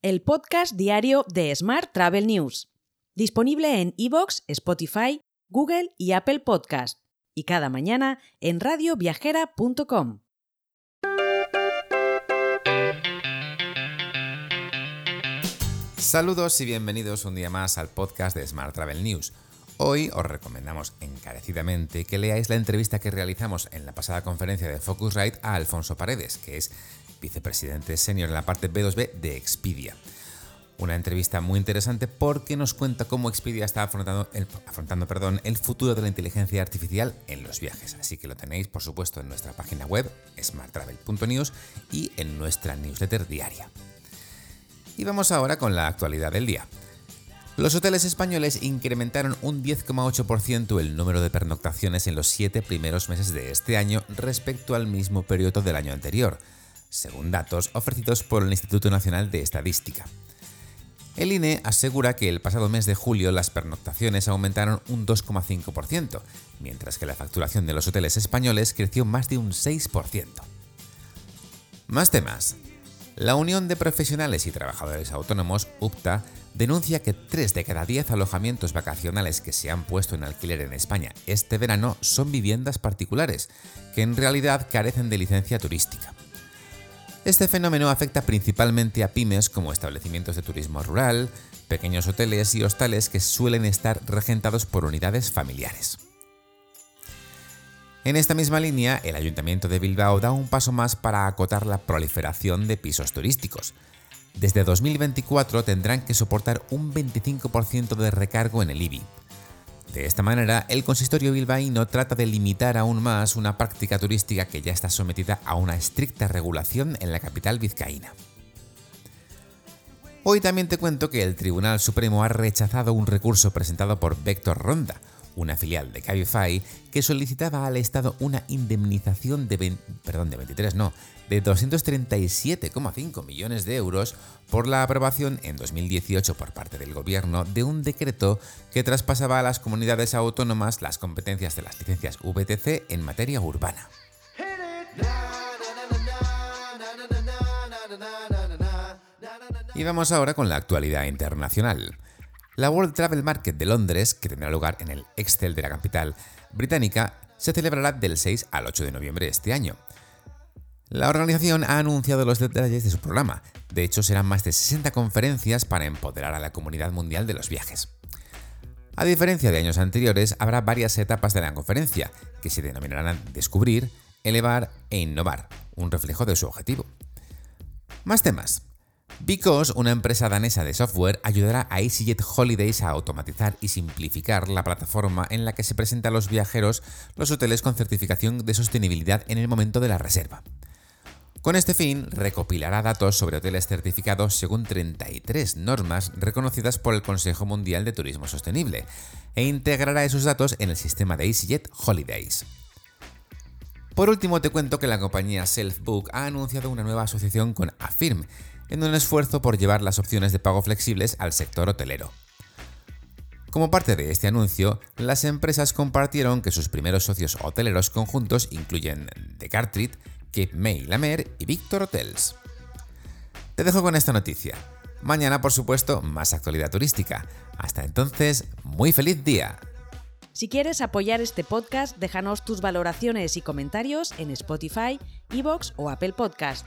el podcast diario de Smart Travel News, disponible en iVoox, Spotify, Google y Apple Podcast, y cada mañana en radioviajera.com. Saludos y bienvenidos un día más al podcast de Smart Travel News. Hoy os recomendamos encarecidamente que leáis la entrevista que realizamos en la pasada conferencia de Focusrite a Alfonso Paredes, que es vicepresidente senior en la parte B2B de Expedia. Una entrevista muy interesante porque nos cuenta cómo Expedia está afrontando, el, el futuro de la inteligencia artificial en los viajes. Así que lo tenéis, por supuesto, en nuestra página web, smarttravel.news, y en nuestra newsletter diaria. Y vamos ahora con la actualidad del día. Los hoteles españoles incrementaron un 10,8% el número de pernoctaciones en los siete primeros meses de este año respecto al mismo periodo del año anterior, según datos ofrecidos por el Instituto Nacional de Estadística. El INE asegura que el pasado mes de julio las pernoctaciones aumentaron un 2,5%, mientras que la facturación de los hoteles españoles creció más de un 6%. Más temas. La Unión de Profesionales y Trabajadores Autónomos, UPTA, denuncia que 3 de cada 10 alojamientos vacacionales que se han puesto en alquiler en España este verano son viviendas particulares, que en realidad carecen de licencia turística. Este fenómeno afecta principalmente a pymes como establecimientos de turismo rural, pequeños hoteles y hostales que suelen estar regentados por unidades familiares. En esta misma línea, el Ayuntamiento de Bilbao da un paso más para acotar la proliferación de pisos turísticos. Desde 2024 tendrán que soportar un 25% de recargo en el IBI, de esta manera, el consistorio bilbaíno trata de limitar aún más una práctica turística que ya está sometida a una estricta regulación en la capital vizcaína. Hoy también te cuento que el Tribunal Supremo ha rechazado un recurso presentado por Vector Ronda, una filial de Cabify, que solicitaba al Estado una indemnización de, perdón, de 23, no, de 237,5 millones de euros por la aprobación en 2018 por parte del Gobierno de un decreto que traspasaba a las comunidades autónomas las competencias de las licencias VTC en materia urbana. Y vamos ahora con la actualidad internacional. La World Travel Market de Londres, que tendrá lugar en el Excel de la capital británica, se celebrará del 6 al 8 de noviembre de este año. La organización ha anunciado los detalles de su programa. De hecho, serán más de 60 conferencias para empoderar a la comunidad mundial de los viajes. A diferencia de años anteriores, habrá varias etapas de la conferencia, que se denominarán Descubrir, Elevar e Innovar, un reflejo de su objetivo. Más temas. Because, una empresa danesa de software, ayudará a EasyJet Holidays a automatizar y simplificar la plataforma en la que se presentan a los viajeros los hoteles con certificación de sostenibilidad en el momento de la reserva. Con este fin, recopilará datos sobre hoteles certificados según 33 normas reconocidas por el Consejo Mundial de Turismo Sostenible e integrará esos datos en el sistema de EasyJet Holidays. Por último, te cuento que la compañía Selfbook ha anunciado una nueva asociación con Affirm, en un esfuerzo por llevar las opciones de pago flexibles al sector hotelero. Como parte de este anuncio, las empresas compartieron que sus primeros socios hoteleros conjuntos incluyen The Cartrit, Cape May La Mer y Victor Hotels. Te dejo con esta noticia. Mañana, por supuesto, más actualidad turística. Hasta entonces, muy feliz día. Si quieres apoyar este podcast, déjanos tus valoraciones y comentarios en Spotify, Evox o Apple Podcast.